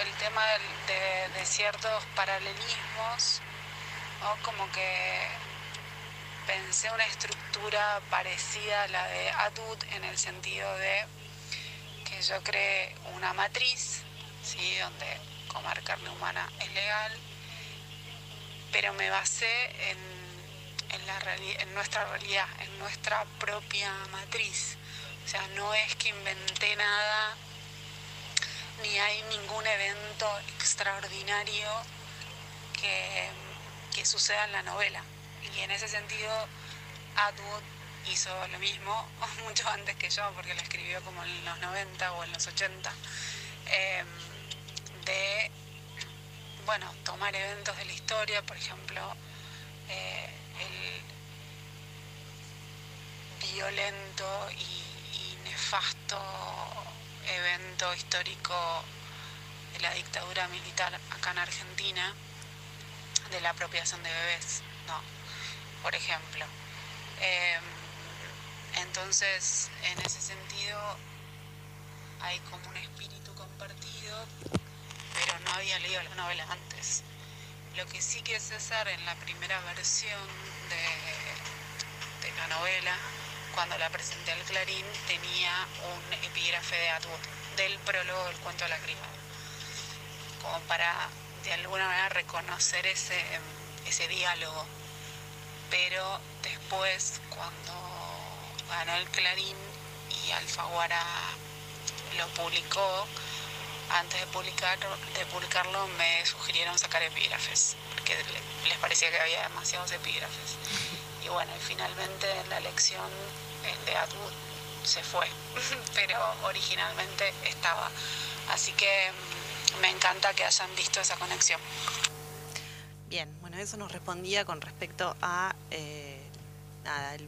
el tema de, ciertos paralelismos, como que pensé una estructura parecida a la de Atwood en el sentido de que yo creé una matriz ¿sí? donde comer carne humana es legal, pero me basé en, en, la en nuestra realidad, en nuestra propia matriz. O sea, no es que inventé nada, ni hay ningún evento extraordinario que, suceda en la novela. Y en ese sentido, Atwood hizo lo mismo mucho antes que yo, porque la escribió como en los 90 o en los 80 de bueno, tomar eventos de la historia, por ejemplo, eh, el violento y, nefasto evento histórico de la dictadura militar acá en Argentina, de la apropiación de bebés, ¿no? Por ejemplo. Em, entonces, en ese sentido, hay como un espíritu compartido no había leído la novela antes. Lo que sí que hacer en la primera versión de, la novela, cuando la presenté al Clarín, tenía un epígrafe de Atwood, del prólogo del cuento de la criada, como para de alguna manera reconocer ese, ese diálogo. Pero después, cuando ganó el Clarín y Alfaguara lo publicó, antes de, publicar, de publicarlo me sugirieron sacar epígrafes, porque les parecía que había demasiados epígrafes. Y bueno, finalmente en la elección el de Atwood se fue, pero originalmente estaba. Así que mm, me encanta que hayan visto esa conexión. Bien, bueno, eso nos respondía con respecto a eh,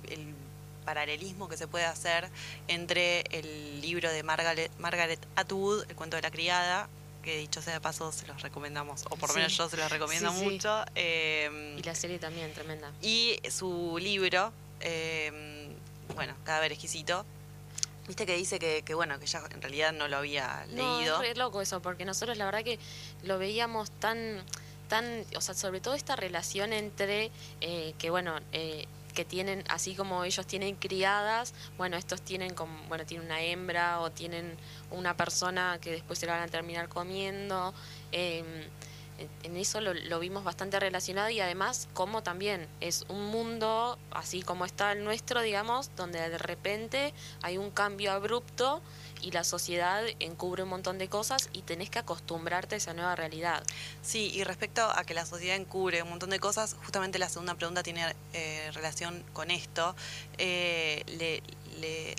el paralelismo que se puede hacer entre el libro de Margaret, Margaret Atwood, El cuento de la criada, que dicho sea de paso se los recomendamos, o por lo menos yo se los recomiendo mucho. Em, y la serie también, tremenda. Y su libro, eh, bueno, Cadáver exquisito. Viste que dice que, bueno, que ya en realidad no lo había leído. Es loco eso, porque nosotros la verdad que lo veíamos tan, tan, o sea, sobre todo esta relación entre, eh, que bueno, eh, que tienen, así como ellos tienen criadas, bueno, estos tienen como, bueno, tienen una hembra o tienen una persona que después se la van a terminar comiendo. Em, en eso lo, lo, vimos bastante relacionado y además como también es un mundo, así como está el nuestro, digamos, donde de repente hay un cambio abrupto y la sociedad encubre un montón de cosas y tenés que acostumbrarte a esa nueva realidad. Sí, y respecto a que la sociedad encubre un montón de cosas, justamente la segunda pregunta tiene eh, relación con esto. Eh, le,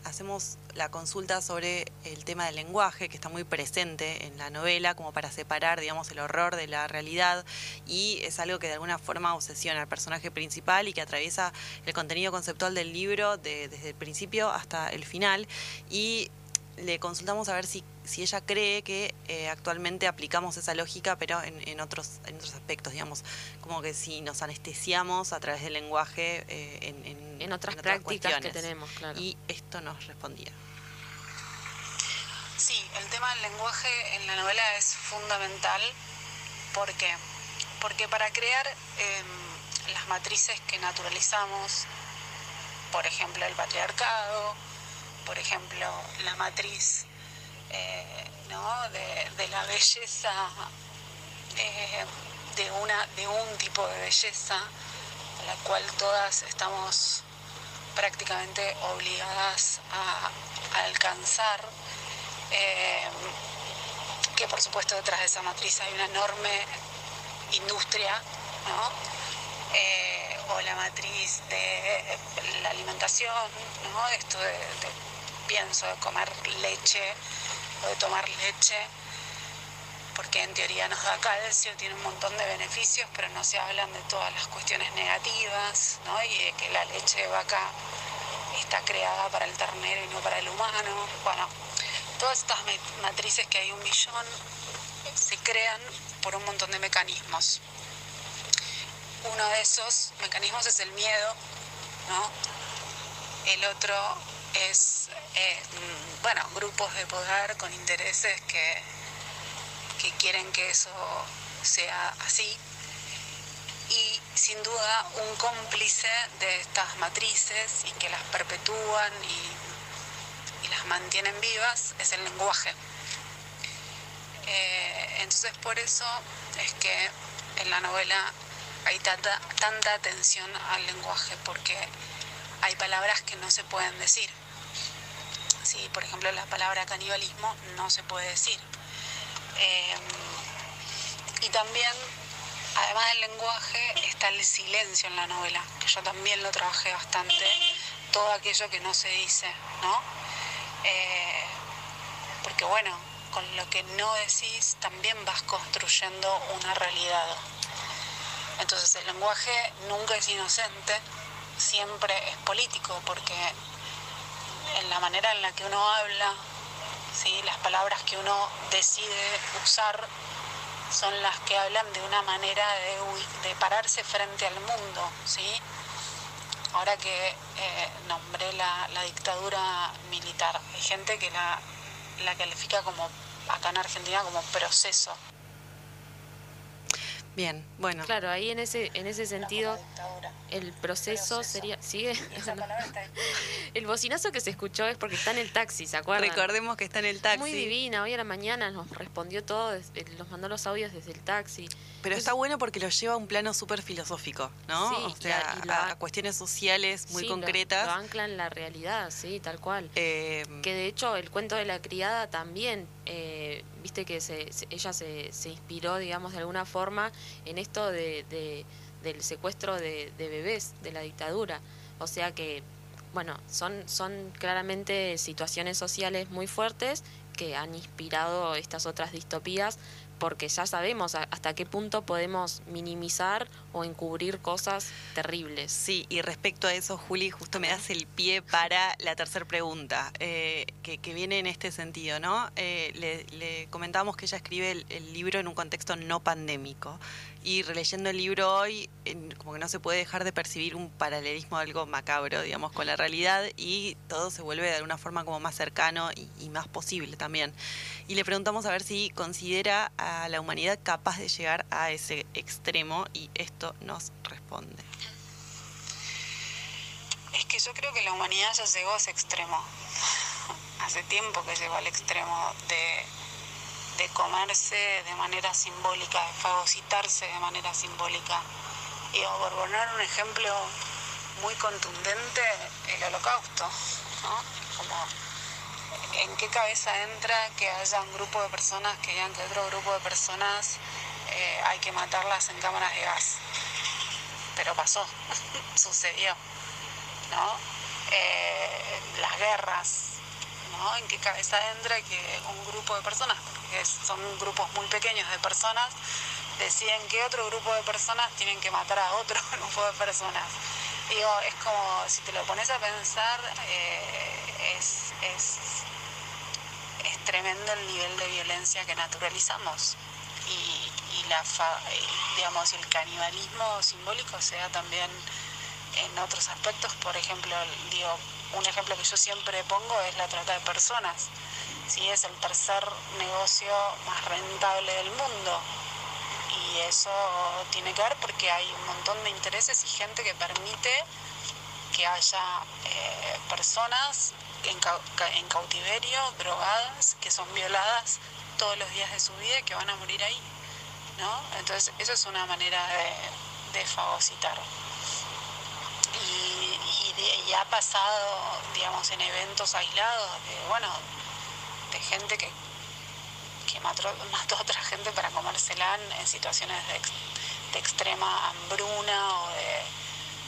hacemos la consulta sobre el tema del lenguaje, que está muy presente en la novela, como para separar, digamos, el horror de la realidad, y es algo que de alguna forma obsesiona al personaje principal y que atraviesa el contenido conceptual del libro desde el principio hasta el final. Y le consultamos a ver si, si ella cree que eh, actualmente aplicamos esa lógica, pero en, en, otros, en otros aspectos, digamos, como que si nos anestesiamos a través del lenguaje eh, en, en, otras, prácticas que tenemos, claro. Y esto nos respondía. Sí, el tema del lenguaje en la novela es fundamental porque Porque para crear em, las matrices que naturalizamos, por ejemplo el patriarcado, por ejemplo la matriz eh, de, la belleza, eh, de, una, de un tipo de belleza, a la cual todas estamos prácticamente obligadas a, alcanzar, eh, que por supuesto detrás de esa matriz hay una enorme industria, eh, o la matriz de la alimentación, ¿no? esto de, pienso, de comer leche o de tomar leche, porque en teoría nos da calcio, tiene un montón de beneficios, pero no se hablan de todas las cuestiones negativas, ¿no? y de que la leche de vaca está creada para el ternero y no para el humano. Bueno, todas estas matrices que hay un millón se crean por un montón de mecanismos. Uno de esos mecanismos es el miedo, ¿no? El otro es, eh, bueno, grupos de poder con intereses que, que quieren que eso sea así. Y sin duda un cómplice de estas matrices y que las perpetúan y, y las mantienen vivas es el lenguaje. Eh, entonces por eso es que en la novela hay tanta, tanta atención al lenguaje, porque hay palabras que no se pueden decir. Sí, por ejemplo, la palabra canibalismo no se puede decir. Eh, y también, además del lenguaje, está el silencio en la novela, que yo también lo trabajé bastante, todo aquello que no se dice, ¿no? Eh, porque bueno, con lo que no decís también vas construyendo una realidad. Entonces el lenguaje nunca es inocente, siempre es político, porque en la manera en la que uno habla, ¿sí? las palabras que uno decide usar son las que hablan de una manera de, pararse frente al mundo. ¿sí? Ahora que eh, nombré la, la, dictadura militar, hay gente que la, la califica como, acá en Argentina, como proceso. Bien, bueno. Claro, ahí en ese en ese sentido el proceso, sería sigue el bocinazo que se escuchó es porque está en el taxi, ¿se acuerdan? Recordemos que está en el taxi. Muy divina, hoy a la mañana nos respondió todo, nos mandó los audios desde el taxi. Pero está bueno porque lo lleva a un plano súper filosófico, ¿no? Sí, o sea, a, cuestiones sociales muy concretas. Lo, ancla en la realidad, sí, tal cual. Eh, que de hecho el cuento de la criada también, eh, viste que se, ella se, se, inspiró, digamos, de alguna forma en esto de, del secuestro de, de bebés de la dictadura. O sea que bueno, son, son claramente situaciones sociales muy fuertes que han inspirado estas otras distopías porque ya sabemos hasta qué punto podemos minimizar o encubrir cosas terribles. Sí, y respecto a eso, Juli, justo me das el pie para la tercera pregunta, eh, que, viene en este sentido, ¿no? Eh, le, comentábamos que ella escribe el, libro en un contexto no pandémico, y releyendo el libro hoy, como que no se puede dejar de percibir un paralelismo algo macabro, digamos, con la realidad, y todo se vuelve de alguna forma como más cercano y, más posible también. Y le preguntamos a ver si considera la humanidad capaz de llegar a ese extremo, y esto nos responde. Es que yo creo que la humanidad ya llegó a ese extremo. Hace tiempo que llegó al extremo de, de comerse de manera simbólica, de fagocitarse de manera simbólica. Y por poner un ejemplo muy contundente, el holocausto. ¿En qué cabeza entra que haya un grupo de personas que digan que otro grupo de personas eh, hay que matarlas en cámaras de gas? pero pasó, sucedió, ¿no? Eh, las guerras, ¿no? ¿En qué cabeza entra que un grupo de personas, porque son grupos muy pequeños de personas, deciden que otro grupo de personas tienen que matar a otro grupo de personas? Digo, es como, si te lo pones a pensar, eh, es, es, es tremendo el nivel de violencia que naturalizamos. Y, la digamos el canibalismo simbólico sea también en otros aspectos, por ejemplo, digo, un ejemplo que yo siempre pongo es la trata de personas. si es el tercer negocio más rentable del mundo y eso tiene que ver porque hay un montón de intereses y gente que permite que haya eh, personas en, cautiverio, drogadas, que son violadas todos los días de su vida y que van a morir ahí. ¿no? Entonces, eso es una manera de, de fagocitar. Y, ha pasado, digamos, en eventos aislados, de, bueno, de gente que, que mató, mató a otra gente para comérsela en situaciones de, de extrema hambruna o de,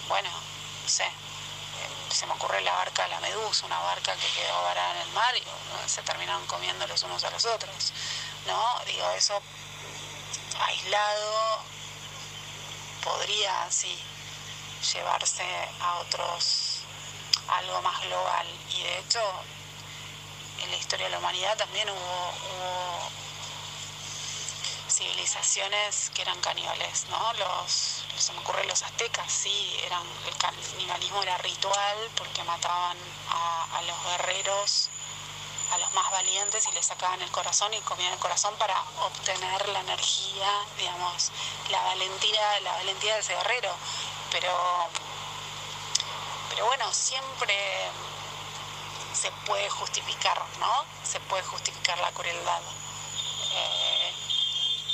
bueno, no sé, se me ocurre la barca de la medusa, una barca que quedó varada en el mar y se terminaron comiendo los unos a los otros. ¿No? Digo, eso aislado podría sí llevarse a otros algo más global. Y de hecho, en la historia de la humanidad también hubo, civilizaciones que eran caníbales, ¿no? Los se me ocurre los aztecas, sí, eran, el canibalismo era ritual porque mataban a, los guerreros, a los más valientes y les sacaban el corazón y comían el corazón para obtener la energía, digamos, la valentía, la valentía de ese guerrero. Pero, pero bueno, siempre se puede justificar, ¿no? Se puede justificar la crueldad. Eh,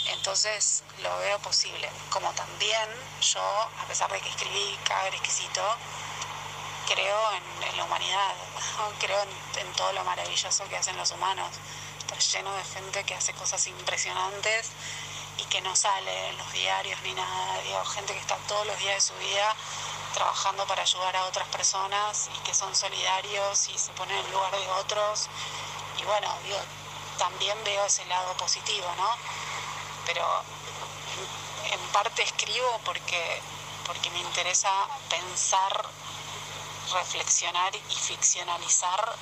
entonces lo veo posible. Como también yo, a pesar de que escribí Caber Exquisito, creo en, la humanidad, creo en, todo lo maravilloso que hacen los humanos. Está lleno de gente que hace cosas impresionantes y que no sale en los diarios ni nada. Digo, gente que está todos los días de su vida trabajando para ayudar a otras personas y que son solidarios y se ponen en lugar de otros. Y bueno, digo, también veo ese lado positivo, ¿no? Pero en parte escribo porque, porque me interesa pensar, reflexionar y ficcionalizar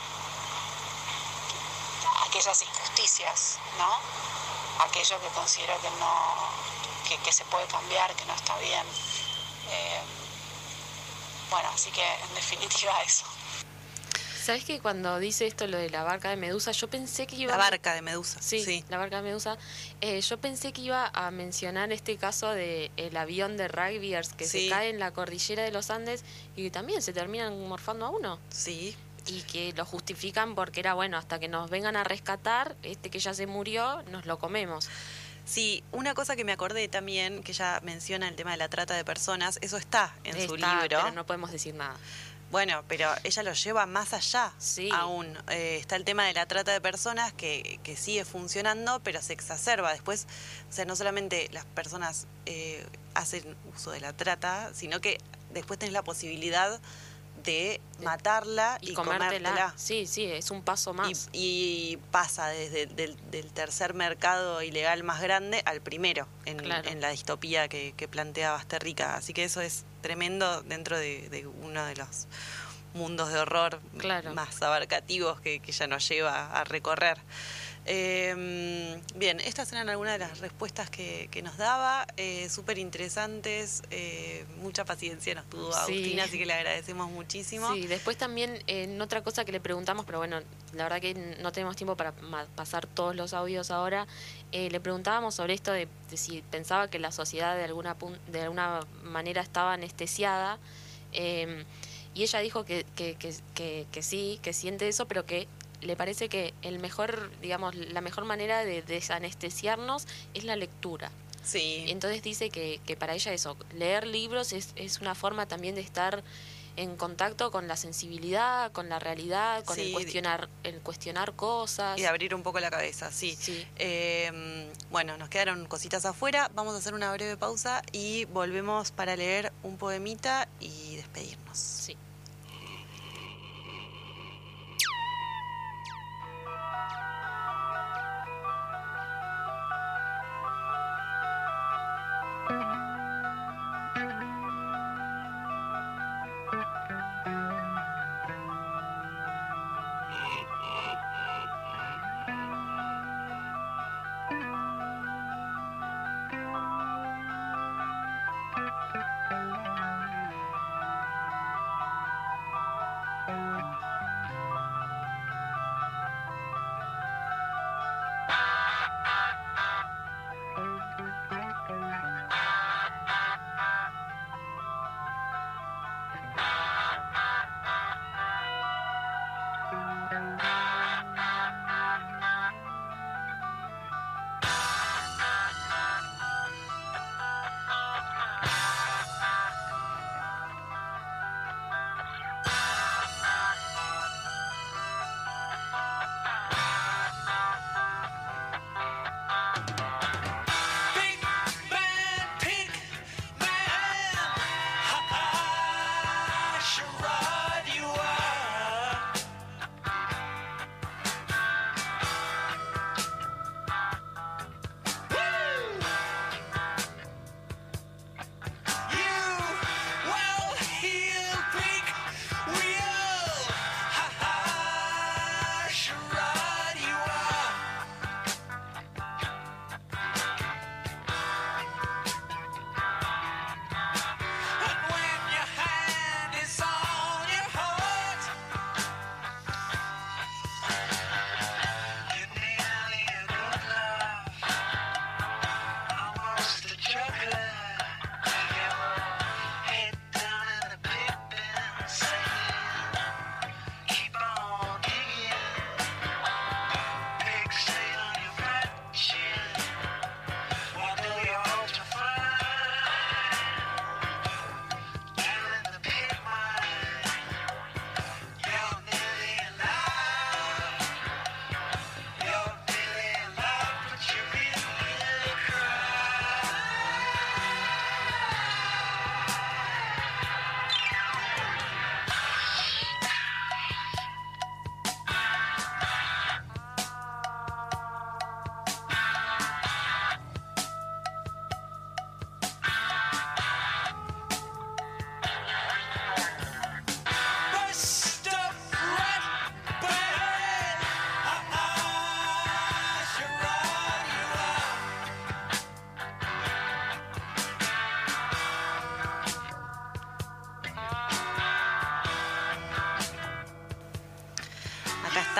aquellas injusticias, ¿no? Aquello que considero que no, que, se puede cambiar, que no está bien. Eh, bueno, así que en definitiva eso. ¿Sabes que cuando dice esto lo de la barca de Medusa, yo pensé que iba... La barca de Medusa. Sí, la barca de Medusa. Eh, yo pensé que iba a mencionar este caso de el avión de rugbyers que se cae en la cordillera de los Andes y que también se terminan morfando a uno. Sí. Y que lo justifican porque era bueno, hasta que nos vengan a rescatar, este que ya se murió, nos lo comemos. Sí, una cosa que me acordé también, que ya menciona el tema de la trata de personas, eso está en su libro. Pero no podemos decir nada. Bueno, pero ella lo lleva más allá aún. Eh, está el tema de la trata de personas que, que, sigue funcionando, pero se exacerba. Después, o sea, no solamente las personas eh, hacen uso de la trata, sino que después tenés la posibilidad de matarla y, comértela. Sí, sí, es un paso más. Y, pasa desde el del, tercer mercado ilegal más grande al primero en, la distopía que, que plantea Basterrica. Así que eso es tremendo dentro de, uno de los mundos de horror más abarcativos que, que ya nos lleva a recorrer. Eh, bien, estas eran algunas de las respuestas que, nos daba, eh, súper interesantes, eh, mucha paciencia nos tuvo Agustina, así que le agradecemos muchísimo. Sí, después también en otra cosa que le preguntamos, pero bueno, la verdad que no tenemos tiempo para pasar todos los audios ahora, eh, le preguntábamos sobre esto de, si pensaba que la sociedad de alguna, de alguna manera estaba anestesiada. Em, y ella dijo que, que, que, que, sí, que siente eso, pero que le parece que el mejor, digamos, la mejor manera de desanestesiarnos es la lectura. Sí. Entonces dice que, que para ella eso, leer libros es, es una forma también de estar en contacto con la sensibilidad, con la realidad, con el cuestionar, el cuestionar cosas. Y abrir un poco la cabeza, sí. sí. Em, bueno, nos quedaron cositas afuera, vamos a hacer una breve pausa y volvemos para leer un poemita y despedirnos. Sí.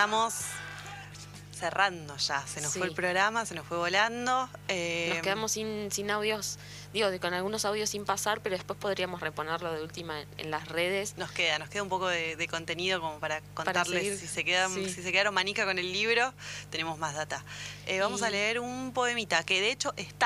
Estamos cerrando ya. Se nos fue el programa, se nos fue volando. Eh, nos quedamos sin, sin audios digo, con algunos audios sin pasar, pero después podríamos reponerlo de última en, las redes. Nos queda, nos queda un poco de, contenido como para contarles si se quedan, si se quedaron manica con el libro, tenemos más data. Eh, vamos a leer un poemita que de hecho está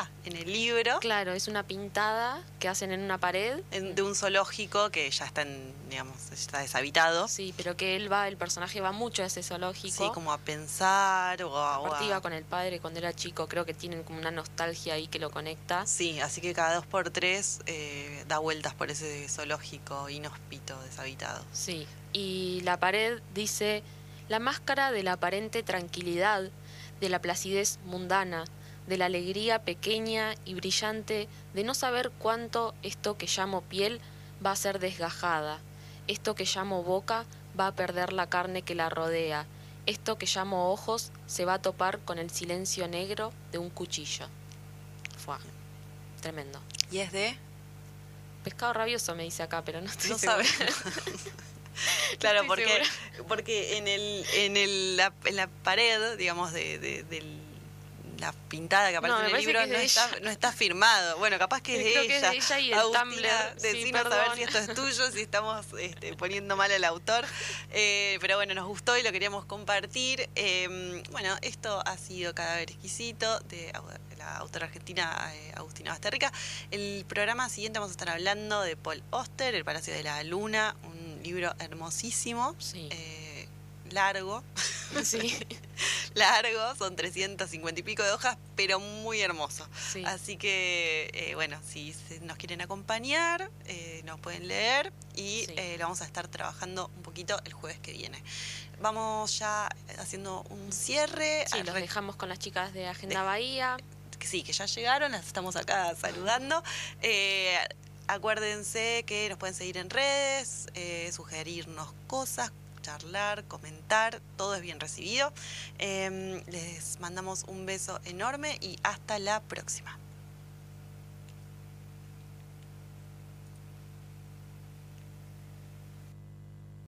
el libro. Claro, es una pintada que hacen en una pared. de un zoológico que ya está en, digamos, está deshabitado. Sí, pero que él va, el personaje va mucho a ese zoológico. Sí, como a pensar o a... con el padre cuando era chico, creo que tienen como una nostalgia ahí que lo conecta. Sí, así que cada dos por tres eh, da vueltas por ese zoológico inhóspito, deshabitado. Sí, y la pared dice, la máscara de la aparente tranquilidad, de la placidez mundana, de la alegría pequeña y brillante de no saber cuánto esto que llamo piel va a ser desgajada, esto que llamo boca va a perder la carne que la rodea, esto que llamo ojos se va a topar con el silencio negro de un cuchillo. Fue tremendo. ¿Y es de? Pescado rabioso me dice acá, pero no estoy no claro, porque, porque en, el, en, el, la, en la pared, digamos, de, de, la pintada que aparece en el libro no está, no está, firmado. Bueno, capaz que es, de, ella. Que es de ella. y el Tumblr. Decinos a ver si esto es tuyo, si estamos este, poniendo mal al autor. Eh, pero bueno, nos gustó y lo queríamos compartir. Eh, bueno, esto ha sido Cadáver Exquisito de la autora argentina eh, Agustina Basterrica. El programa siguiente vamos a estar hablando de Paul Oster, El Palacio de la Luna, un libro hermosísimo. Sí largo. Sí. largo, son 350 y pico de hojas, pero muy hermoso. Así que, eh, bueno, si nos quieren acompañar, eh, nos pueden leer y eh, lo vamos a estar trabajando un poquito el jueves que viene. Vamos ya haciendo un cierre. Sí, los dejamos con las chicas de Agenda Bahía. sí, que ya llegaron, las estamos acá saludando. acuérdense que nos pueden seguir en redes, sugerirnos cosas, charlar, comentar, todo es bien recibido. Em, les mandamos un beso enorme y hasta la próxima.